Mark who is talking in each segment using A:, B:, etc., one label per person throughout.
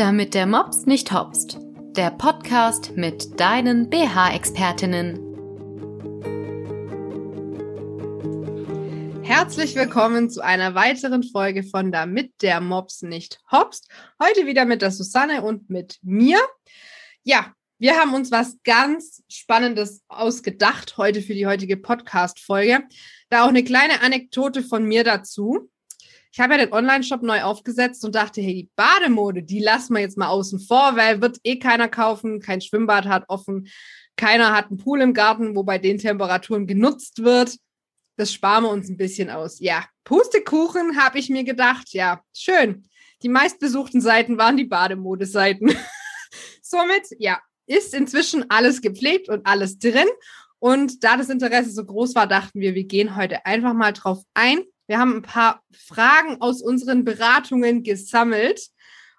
A: Damit der Mops nicht hopst. Der Podcast mit deinen BH-Expertinnen.
B: Herzlich willkommen zu einer weiteren Folge von Damit der Mops nicht hopst. Heute wieder mit der Susanne und mit mir. Ja, wir haben uns was ganz Spannendes ausgedacht heute für die heutige Podcast-Folge. Da auch eine kleine Anekdote von mir dazu. Ich habe ja den Online-Shop neu aufgesetzt und dachte, hey, die Bademode, die lassen wir jetzt mal außen vor, weil wird eh keiner kaufen, kein Schwimmbad hat offen, keiner hat einen Pool im Garten, wo bei den Temperaturen genutzt wird. Das sparen wir uns ein bisschen aus. Ja, Pustekuchen habe ich mir gedacht. Ja, schön. Die meistbesuchten Seiten waren die Bademodeseiten. Somit, ja, ist inzwischen alles gepflegt und alles drin. Und da das Interesse so groß war, dachten wir, wir gehen heute einfach mal drauf ein, wir haben ein paar Fragen aus unseren Beratungen gesammelt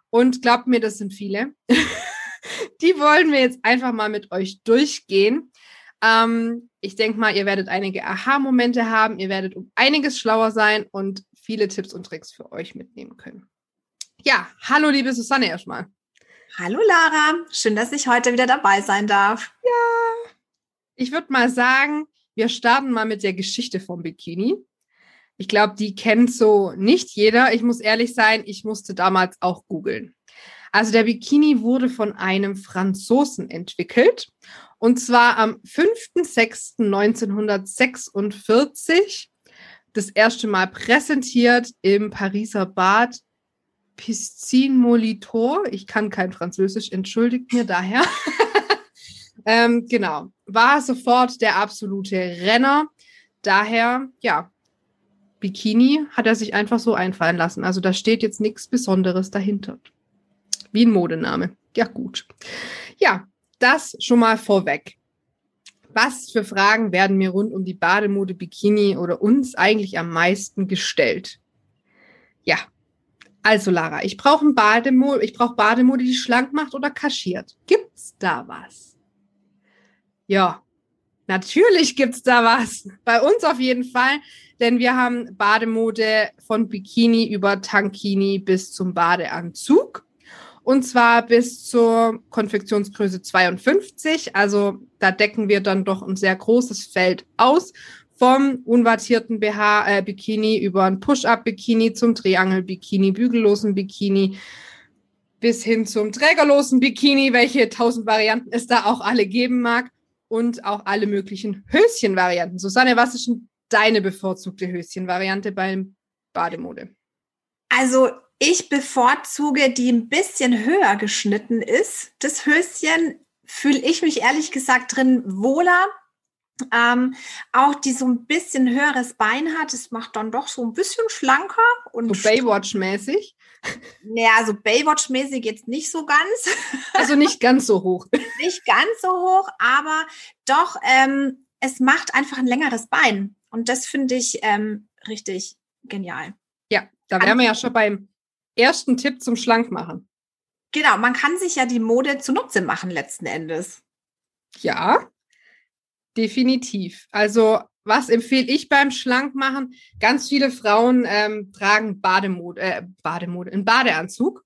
B: und glaubt mir, das sind viele. Die wollen wir jetzt einfach mal mit euch durchgehen. Ähm, ich denke mal, ihr werdet einige Aha-Momente haben, ihr werdet um einiges schlauer sein und viele Tipps und Tricks für euch mitnehmen können. Ja, hallo liebe Susanne erstmal.
C: Hallo Lara, schön, dass ich heute wieder dabei sein darf.
B: Ja, ich würde mal sagen, wir starten mal mit der Geschichte vom Bikini. Ich glaube, die kennt so nicht jeder. Ich muss ehrlich sein, ich musste damals auch googeln. Also der Bikini wurde von einem Franzosen entwickelt und zwar am 5.6.1946 das erste Mal präsentiert im Pariser Bad Piscine Molitor. Ich kann kein Französisch, entschuldigt mir daher. ähm, genau, war sofort der absolute Renner. Daher, ja, Bikini hat er sich einfach so einfallen lassen. Also da steht jetzt nichts Besonderes dahinter. Wie ein Modename. Ja, gut. Ja, das schon mal vorweg. Was für Fragen werden mir rund um die Bademode Bikini oder uns eigentlich am meisten gestellt? Ja, also Lara, ich brauche Bademode, ich Bademode, die schlank macht oder kaschiert. Gibt's da was? Ja, natürlich gibt's da was. Bei uns auf jeden Fall denn wir haben Bademode von Bikini über Tankini bis zum Badeanzug. Und zwar bis zur Konfektionsgröße 52. Also da decken wir dann doch ein sehr großes Feld aus. Vom unwattierten BH äh, Bikini über ein Push-Up-Bikini zum Triangel-Bikini, bügellosen Bikini bis hin zum trägerlosen Bikini, welche tausend Varianten es da auch alle geben mag. Und auch alle möglichen Höschenvarianten. Susanne, was ist denn deine bevorzugte Höschenvariante beim Bademode?
C: Also ich bevorzuge, die ein bisschen höher geschnitten ist. Das Höschen fühle ich mich ehrlich gesagt drin wohler. Ähm, auch die so ein bisschen höheres Bein hat, das macht dann doch so ein bisschen schlanker und
B: so Baywatch-mäßig.
C: Naja, so Baywatch-mäßig jetzt nicht so ganz.
B: Also nicht ganz so hoch.
C: nicht ganz so hoch, aber doch, ähm, es macht einfach ein längeres Bein. Und das finde ich ähm, richtig genial.
B: Ja, da wären wir ja schon beim ersten Tipp zum Schlankmachen.
C: Genau, man kann sich ja die Mode zunutze machen letzten Endes.
B: Ja, definitiv. Also was empfehle ich beim Schlankmachen? Ganz viele Frauen ähm, tragen Bademode, äh, Bademode, einen Badeanzug.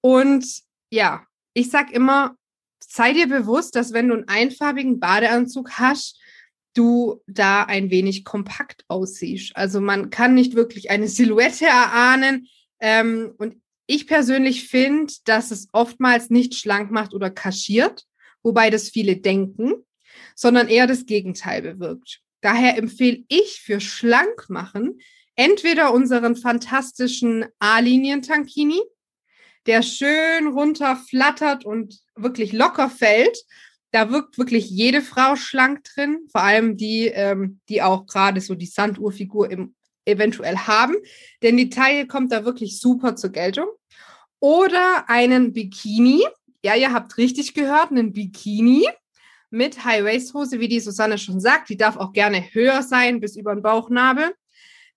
B: Und ja, ich sag immer, sei dir bewusst, dass wenn du einen einfarbigen Badeanzug hast, du da ein wenig kompakt aussiehst. Also man kann nicht wirklich eine Silhouette erahnen. Ähm, und ich persönlich finde, dass es oftmals nicht schlank macht oder kaschiert, wobei das viele denken, sondern eher das Gegenteil bewirkt. Daher empfehle ich für schlank machen entweder unseren fantastischen A-Linien-Tankini, der schön runter flattert und wirklich locker fällt, da wirkt wirklich jede Frau schlank drin, vor allem die, ähm, die auch gerade so die Sanduhrfigur im, eventuell haben, denn die Taille kommt da wirklich super zur Geltung. Oder einen Bikini, ja, ihr habt richtig gehört, einen Bikini mit High-Waist-Hose, wie die Susanne schon sagt, die darf auch gerne höher sein, bis über den Bauchnabel.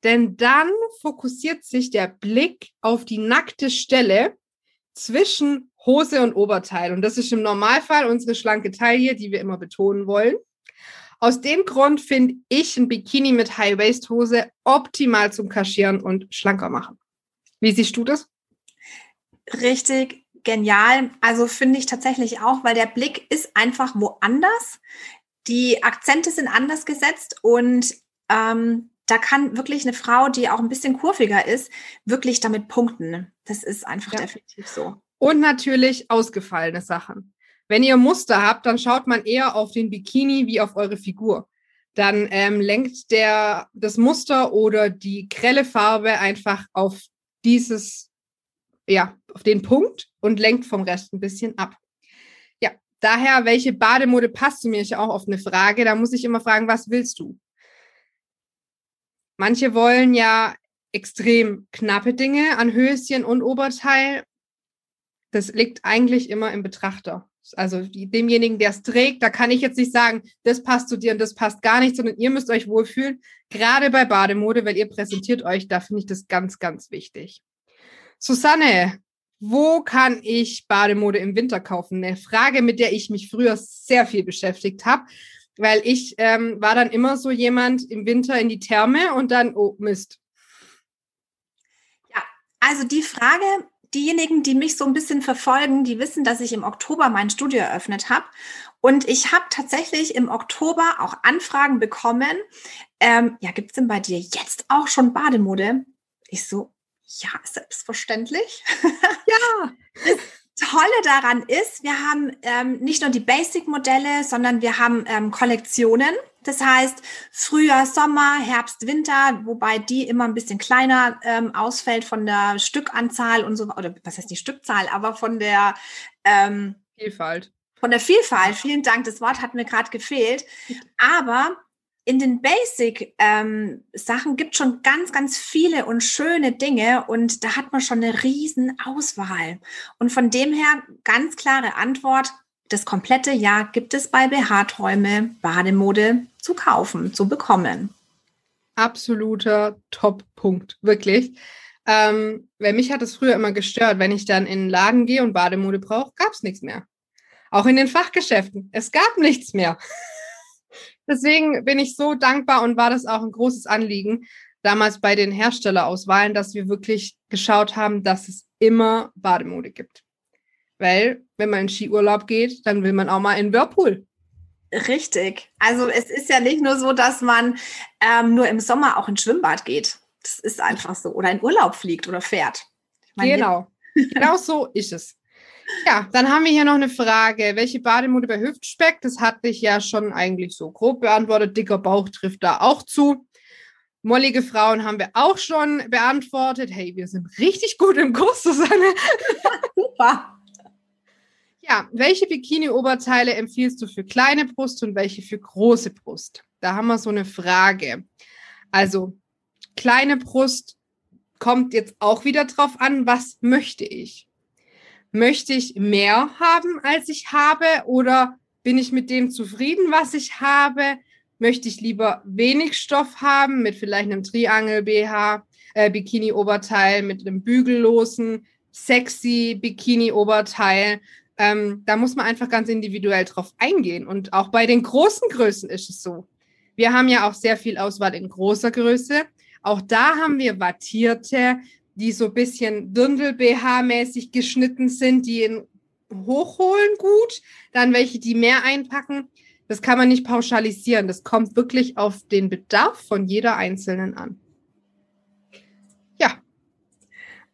B: Denn dann fokussiert sich der Blick auf die nackte Stelle zwischen Hose und Oberteil. Und das ist im Normalfall unsere schlanke Taille, die wir immer betonen wollen. Aus dem Grund finde ich ein Bikini mit High-Waist-Hose optimal zum Kaschieren und schlanker machen. Wie siehst du das?
C: Richtig genial. Also finde ich tatsächlich auch, weil der Blick ist einfach woanders. Die Akzente sind anders gesetzt und ähm, da kann wirklich eine Frau, die auch ein bisschen kurviger ist, wirklich damit punkten. Das ist einfach ja. definitiv so.
B: Und natürlich ausgefallene Sachen. Wenn ihr Muster habt, dann schaut man eher auf den Bikini wie auf eure Figur. Dann ähm, lenkt der das Muster oder die grelle Farbe einfach auf dieses, ja, auf den Punkt und lenkt vom Rest ein bisschen ab. Ja, daher, welche Bademode passt zu mir, ist ja auch oft eine Frage. Da muss ich immer fragen, was willst du? Manche wollen ja extrem knappe Dinge an Höschen und Oberteil. Das liegt eigentlich immer im Betrachter. Also demjenigen, der es trägt, da kann ich jetzt nicht sagen, das passt zu dir und das passt gar nicht, sondern ihr müsst euch wohlfühlen, gerade bei Bademode, weil ihr präsentiert euch, da finde ich das ganz, ganz wichtig. Susanne, wo kann ich Bademode im Winter kaufen? Eine Frage, mit der ich mich früher sehr viel beschäftigt habe, weil ich ähm, war dann immer so jemand im Winter in die Therme und dann, oh Mist.
C: Ja, also die Frage, diejenigen, die mich so ein bisschen verfolgen, die wissen, dass ich im Oktober mein Studio eröffnet habe. Und ich habe tatsächlich im Oktober auch Anfragen bekommen. Ähm, ja, gibt es denn bei dir jetzt auch schon Bademode? Ich so, ja, selbstverständlich.
B: Ja.
C: Tolle daran ist, wir haben ähm, nicht nur die Basic-Modelle, sondern wir haben ähm, Kollektionen. Das heißt, Frühjahr, Sommer, Herbst, Winter, wobei die immer ein bisschen kleiner ähm, ausfällt von der Stückanzahl und so, oder was heißt die Stückzahl, aber von der
B: ähm, Vielfalt.
C: Von der Vielfalt, vielen Dank, das Wort hat mir gerade gefehlt. Aber in den Basic-Sachen ähm, gibt schon ganz, ganz viele und schöne Dinge und da hat man schon eine riesen Auswahl. Und von dem her ganz klare Antwort, das komplette Jahr gibt es bei BH-Träume Bademode zu kaufen, zu bekommen.
B: Absoluter Top-Punkt, wirklich. Ähm, weil mich hat es früher immer gestört, wenn ich dann in den Laden gehe und Bademode brauche, gab es nichts mehr. Auch in den Fachgeschäften. Es gab nichts mehr. Deswegen bin ich so dankbar und war das auch ein großes Anliegen damals bei den Herstellerauswahlen, dass wir wirklich geschaut haben, dass es immer Bademode gibt. Weil, wenn man in Skiurlaub geht, dann will man auch mal in Whirlpool.
C: Richtig. Also es ist ja nicht nur so, dass man ähm, nur im Sommer auch ins Schwimmbad geht. Das ist einfach so. Oder in Urlaub fliegt oder fährt.
B: Meine, genau. genau so ist es. Ja, dann haben wir hier noch eine Frage. Welche Bademode bei Hüftspeck? Das hatte ich ja schon eigentlich so grob beantwortet. Dicker Bauch trifft da auch zu. Mollige Frauen haben wir auch schon beantwortet. Hey, wir sind richtig gut im Kurs, Susanne. Super. Ja, welche Bikini-Oberteile empfiehlst du für kleine Brust und welche für große Brust? Da haben wir so eine Frage. Also, kleine Brust kommt jetzt auch wieder drauf an, was möchte ich? Möchte ich mehr haben, als ich habe? Oder bin ich mit dem zufrieden, was ich habe? Möchte ich lieber wenig Stoff haben mit vielleicht einem Triangel-BH, äh, Bikini-Oberteil, mit einem bügellosen, sexy Bikini-Oberteil? Ähm, da muss man einfach ganz individuell drauf eingehen. Und auch bei den großen Größen ist es so. Wir haben ja auch sehr viel Auswahl in großer Größe. Auch da haben wir wattierte, die so ein bisschen Dirndl-BH-mäßig geschnitten sind, die in hochholen gut, dann welche, die mehr einpacken. Das kann man nicht pauschalisieren. Das kommt wirklich auf den Bedarf von jeder Einzelnen an. Ja.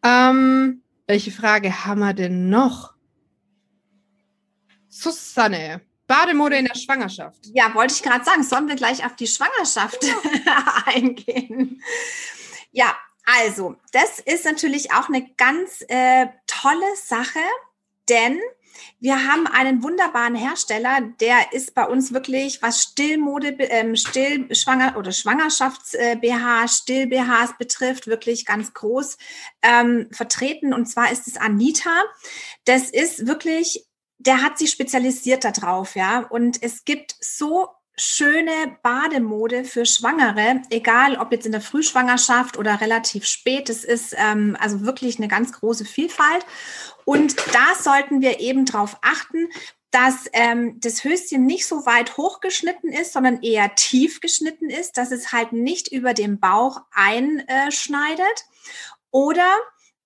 B: Ähm, welche Frage haben wir denn noch? Susanne, Bademode in der Schwangerschaft.
C: Ja, wollte ich gerade sagen, sollen wir gleich auf die Schwangerschaft ja. eingehen? Ja, also, das ist natürlich auch eine ganz äh, tolle Sache, denn wir haben einen wunderbaren Hersteller, der ist bei uns wirklich, was Stillmode, ähm, Stillschwanger oder Schwangerschafts-BH, äh, Still-BHs betrifft, wirklich ganz groß ähm, vertreten. Und zwar ist es Anita. Das ist wirklich, der hat sich spezialisiert darauf, ja. Und es gibt so schöne Bademode für Schwangere, egal ob jetzt in der Frühschwangerschaft oder relativ spät. Es ist ähm, also wirklich eine ganz große Vielfalt. Und da sollten wir eben darauf achten, dass ähm, das Höschen nicht so weit hochgeschnitten ist, sondern eher tief geschnitten ist, dass es halt nicht über den Bauch einschneidet. Oder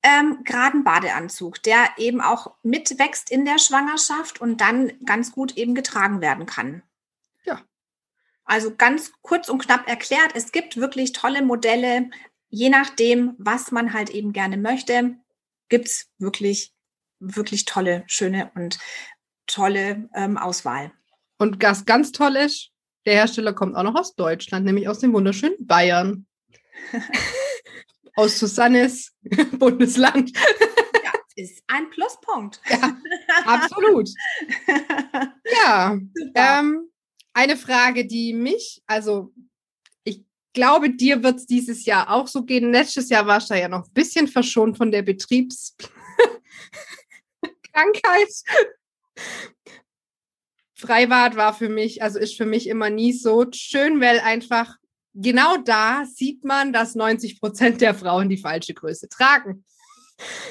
C: ähm, geraden Badeanzug, der eben auch mitwächst in der Schwangerschaft und dann ganz gut eben getragen werden kann. Also ganz kurz und knapp erklärt, es gibt wirklich tolle Modelle, je nachdem, was man halt eben gerne möchte, gibt es wirklich, wirklich tolle, schöne und tolle ähm, Auswahl.
B: Und was ganz toll ist, der Hersteller kommt auch noch aus Deutschland, nämlich aus dem wunderschönen Bayern. aus Susannes Bundesland.
C: ja, ist ein Pluspunkt.
B: Ja, absolut. Ja, ähm, eine Frage, die mich, also ich glaube, dir wird es dieses Jahr auch so gehen. Letztes Jahr warst du ja noch ein bisschen verschont von der Betriebskrankheit. Freibad war für mich, also ist für mich immer nie so schön, weil einfach genau da sieht man, dass 90 Prozent der Frauen die falsche Größe tragen.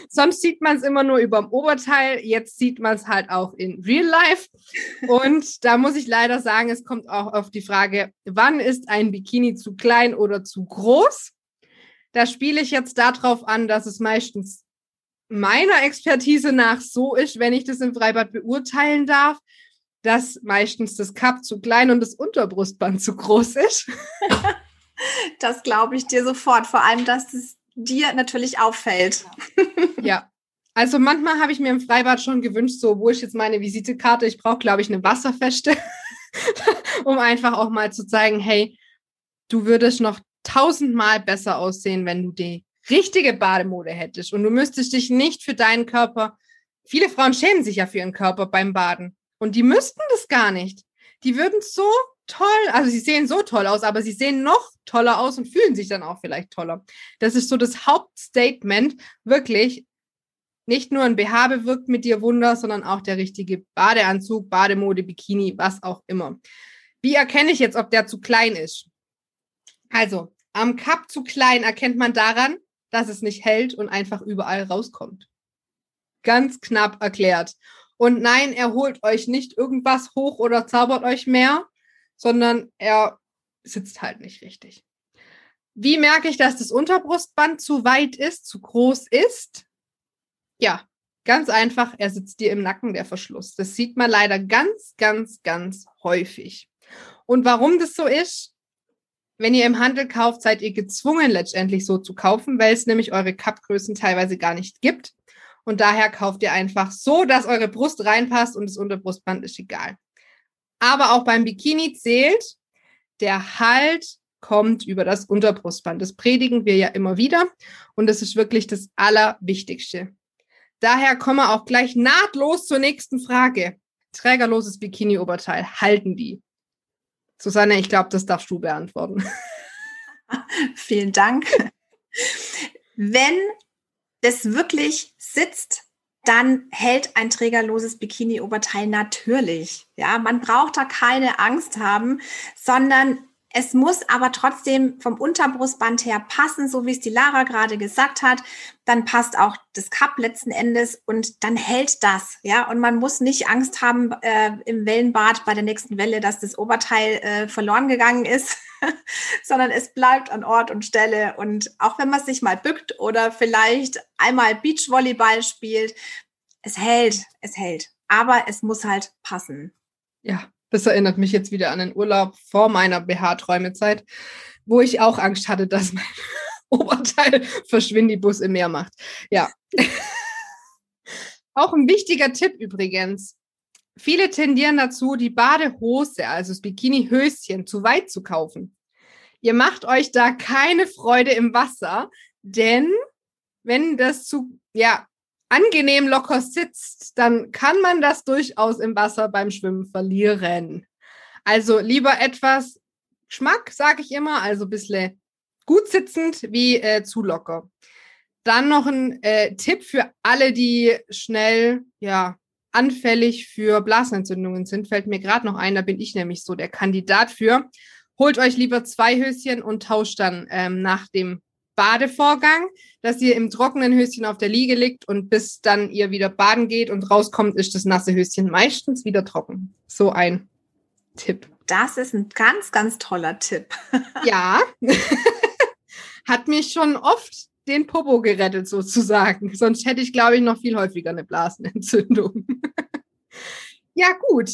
B: Sonst sieht man es immer nur über dem Oberteil. Jetzt sieht man es halt auch in Real Life. Und da muss ich leider sagen, es kommt auch auf die Frage, wann ist ein Bikini zu klein oder zu groß? Da spiele ich jetzt darauf an, dass es meistens meiner Expertise nach so ist, wenn ich das im Freibad beurteilen darf, dass meistens das Cup zu klein und das Unterbrustband zu groß ist.
C: das glaube ich dir sofort, vor allem, dass es dir natürlich auffällt.
B: ja. Also manchmal habe ich mir im Freibad schon gewünscht, so wo ist jetzt meine Visitekarte? Ich brauche, glaube ich, eine wasserfeste, um einfach auch mal zu zeigen, hey, du würdest noch tausendmal besser aussehen, wenn du die richtige Bademode hättest. Und du müsstest dich nicht für deinen Körper, viele Frauen schämen sich ja für ihren Körper beim Baden. Und die müssten das gar nicht. Die würden so toll, also sie sehen so toll aus, aber sie sehen noch toller aus und fühlen sich dann auch vielleicht toller. Das ist so das Hauptstatement, wirklich. Nicht nur ein BH bewirkt mit dir Wunder, sondern auch der richtige Badeanzug, Bademode, Bikini, was auch immer. Wie erkenne ich jetzt, ob der zu klein ist? Also, am Cup zu klein erkennt man daran, dass es nicht hält und einfach überall rauskommt. Ganz knapp erklärt. Und nein, er holt euch nicht irgendwas hoch oder zaubert euch mehr, sondern er sitzt halt nicht richtig. Wie merke ich, dass das Unterbrustband zu weit ist, zu groß ist? Ja, ganz einfach, er sitzt dir im Nacken, der Verschluss. Das sieht man leider ganz, ganz, ganz häufig. Und warum das so ist, wenn ihr im Handel kauft, seid ihr gezwungen, letztendlich so zu kaufen, weil es nämlich eure Cupgrößen teilweise gar nicht gibt. Und daher kauft ihr einfach so, dass eure Brust reinpasst und das Unterbrustband ist egal. Aber auch beim Bikini zählt, der Halt kommt über das Unterbrustband. Das predigen wir ja immer wieder und das ist wirklich das Allerwichtigste. Daher kommen wir auch gleich nahtlos zur nächsten Frage. Trägerloses Bikini-Oberteil, halten die? Susanne, ich glaube, das darfst du beantworten.
C: Vielen Dank. Wenn das wirklich sitzt, dann hält ein trägerloses Bikini-Oberteil natürlich. Ja, man braucht da keine Angst haben, sondern es muss aber trotzdem vom Unterbrustband her passen, so wie es die Lara gerade gesagt hat. Dann passt auch das Cup letzten Endes und dann hält das. Ja, und man muss nicht Angst haben äh, im Wellenbad bei der nächsten Welle, dass das Oberteil äh, verloren gegangen ist, sondern es bleibt an Ort und Stelle. Und auch wenn man sich mal bückt oder vielleicht einmal Beachvolleyball spielt, es hält, es hält. Aber es muss halt passen.
B: Ja, das erinnert mich jetzt wieder an den Urlaub vor meiner BH-Träumezeit, wo ich auch Angst hatte, dass mein Oberteil Verschwindibus im Meer macht. Ja. auch ein wichtiger Tipp übrigens. Viele tendieren dazu, die Badehose, also das Bikini-Höschen, zu weit zu kaufen. Ihr macht euch da keine Freude im Wasser, denn wenn das zu, ja, angenehm locker sitzt, dann kann man das durchaus im Wasser beim Schwimmen verlieren. Also lieber etwas Geschmack, sage ich immer, also ein bisschen gut sitzend wie äh, zu locker. Dann noch ein äh, Tipp für alle, die schnell, ja, anfällig für Blasenentzündungen sind, fällt mir gerade noch ein, da bin ich nämlich so der Kandidat für. Holt euch lieber zwei Höschen und tauscht dann ähm, nach dem Badevorgang, dass ihr im trockenen Höschen auf der Liege liegt und bis dann ihr wieder baden geht und rauskommt, ist das nasse Höschen meistens wieder trocken. So ein Tipp.
C: Das ist ein ganz, ganz toller Tipp.
B: ja. Hat mich schon oft den Popo gerettet sozusagen. Sonst hätte ich, glaube ich, noch viel häufiger eine Blasenentzündung. ja, gut.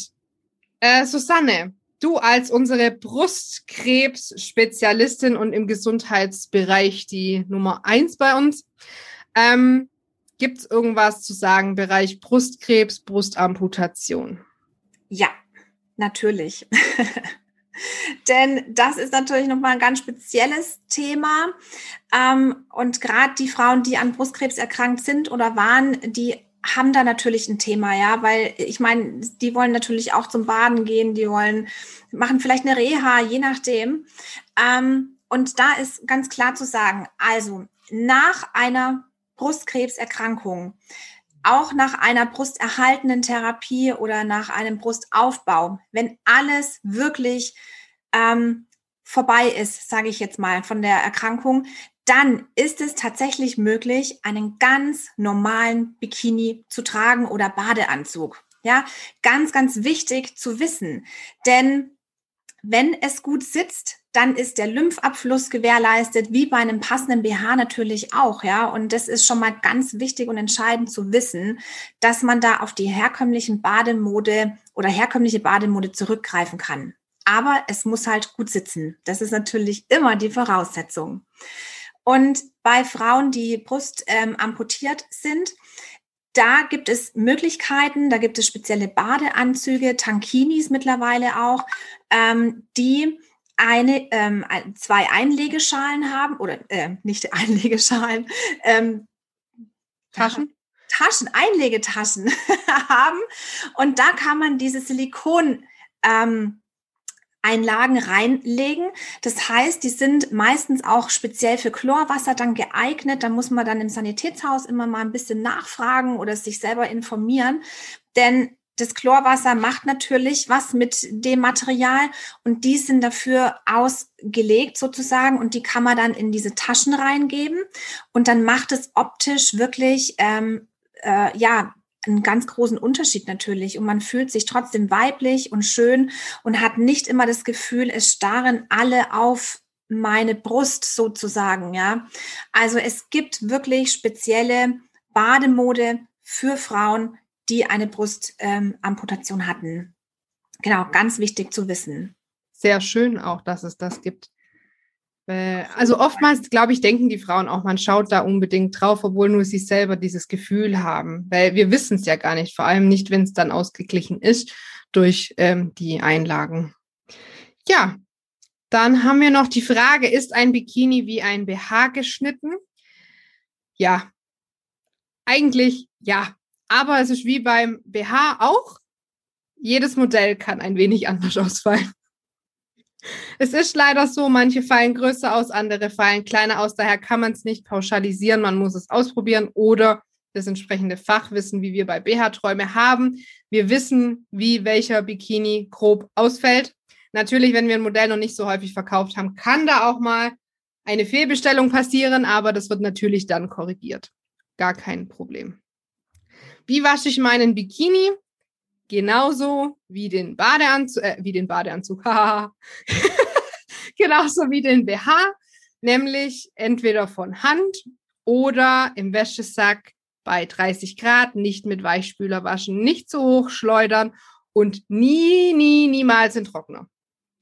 B: Äh, Susanne, du als unsere Brustkrebs-Spezialistin und im Gesundheitsbereich die Nummer eins bei uns, ähm, gibt es irgendwas zu sagen, Bereich Brustkrebs, Brustamputation?
C: Ja, natürlich. Denn das ist natürlich nochmal ein ganz spezielles Thema. Ähm, und gerade die Frauen, die an Brustkrebs erkrankt sind oder waren, die haben da natürlich ein Thema, ja, weil ich meine, die wollen natürlich auch zum Baden gehen, die wollen, machen vielleicht eine Reha, je nachdem. Ähm, und da ist ganz klar zu sagen, also nach einer Brustkrebserkrankung, auch nach einer brusterhaltenen Therapie oder nach einem Brustaufbau, wenn alles wirklich ähm, vorbei ist, sage ich jetzt mal, von der Erkrankung, dann ist es tatsächlich möglich, einen ganz normalen Bikini zu tragen oder Badeanzug. Ja, ganz, ganz wichtig zu wissen. Denn wenn es gut sitzt, dann ist der Lymphabfluss gewährleistet, wie bei einem passenden BH natürlich auch, ja. Und das ist schon mal ganz wichtig und entscheidend zu wissen, dass man da auf die herkömmlichen Bademode oder herkömmliche Bademode zurückgreifen kann. Aber es muss halt gut sitzen. Das ist natürlich immer die Voraussetzung. Und bei Frauen, die Brust ähm, amputiert sind, da gibt es Möglichkeiten, da gibt es spezielle Badeanzüge, Tankinis mittlerweile auch, ähm, die eine, ähm, zwei Einlegeschalen haben oder äh, nicht Einlegeschalen, ähm,
B: Taschen.
C: Taschen, Einlegetaschen haben. Und da kann man diese Silikon ähm, Einlagen reinlegen. Das heißt, die sind meistens auch speziell für Chlorwasser dann geeignet. Da muss man dann im Sanitätshaus immer mal ein bisschen nachfragen oder sich selber informieren. Denn das Chlorwasser macht natürlich was mit dem Material und die sind dafür ausgelegt sozusagen und die kann man dann in diese Taschen reingeben und dann macht es optisch wirklich ähm, äh, ja einen ganz großen Unterschied natürlich und man fühlt sich trotzdem weiblich und schön und hat nicht immer das Gefühl, es starren alle auf meine Brust sozusagen, ja. Also es gibt wirklich spezielle Bademode für Frauen, die eine Brustamputation ähm, hatten. Genau, ganz wichtig zu wissen.
B: Sehr schön auch, dass es das gibt. Äh, also oftmals, glaube ich, denken die Frauen auch, man schaut da unbedingt drauf, obwohl nur sie selber dieses Gefühl haben. Weil wir wissen es ja gar nicht, vor allem nicht, wenn es dann ausgeglichen ist durch ähm, die Einlagen. Ja, dann haben wir noch die Frage, ist ein Bikini wie ein BH geschnitten? Ja, eigentlich ja. Aber es ist wie beim BH auch. Jedes Modell kann ein wenig anders ausfallen. Es ist leider so, manche fallen größer aus, andere fallen kleiner aus. Daher kann man es nicht pauschalisieren. Man muss es ausprobieren oder das entsprechende Fachwissen, wie wir bei BH-Träume haben. Wir wissen, wie welcher Bikini grob ausfällt. Natürlich, wenn wir ein Modell noch nicht so häufig verkauft haben, kann da auch mal eine Fehlbestellung passieren, aber das wird natürlich dann korrigiert. Gar kein Problem. Wie wasche ich meinen Bikini? Genauso wie den Badeanzug, äh, wie den Badeanzug, genauso wie den BH, nämlich entweder von Hand oder im Wäschesack bei 30 Grad, nicht mit Weichspüler waschen, nicht zu hoch schleudern und nie, nie, niemals in Trockner.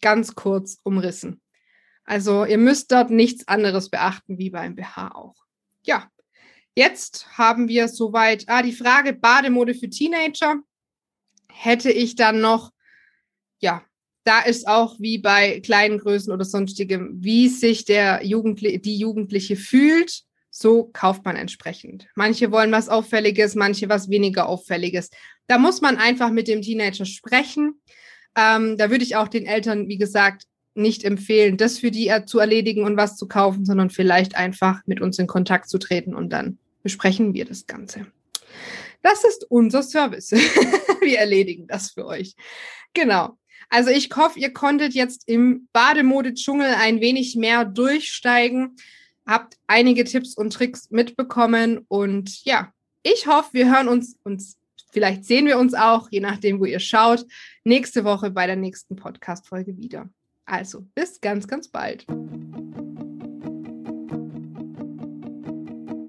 B: Ganz kurz umrissen. Also ihr müsst dort nichts anderes beachten wie beim BH auch. Ja, jetzt haben wir soweit, ah, die Frage Bademode für Teenager hätte ich dann noch, ja, da ist auch wie bei kleinen Größen oder sonstigem, wie sich der Jugendli die Jugendliche fühlt, so kauft man entsprechend. Manche wollen was Auffälliges, manche was weniger Auffälliges. Da muss man einfach mit dem Teenager sprechen. Ähm, da würde ich auch den Eltern, wie gesagt, nicht empfehlen, das für die zu erledigen und was zu kaufen, sondern vielleicht einfach mit uns in Kontakt zu treten und dann besprechen wir das Ganze. Das ist unser Service. Wir erledigen das für euch. Genau. Also ich hoffe, ihr konntet jetzt im Bademode-Dschungel ein wenig mehr durchsteigen, habt einige Tipps und Tricks mitbekommen und ja, ich hoffe, wir hören uns uns vielleicht sehen wir uns auch, je nachdem, wo ihr schaut, nächste Woche bei der nächsten Podcast-Folge wieder. Also bis ganz, ganz bald.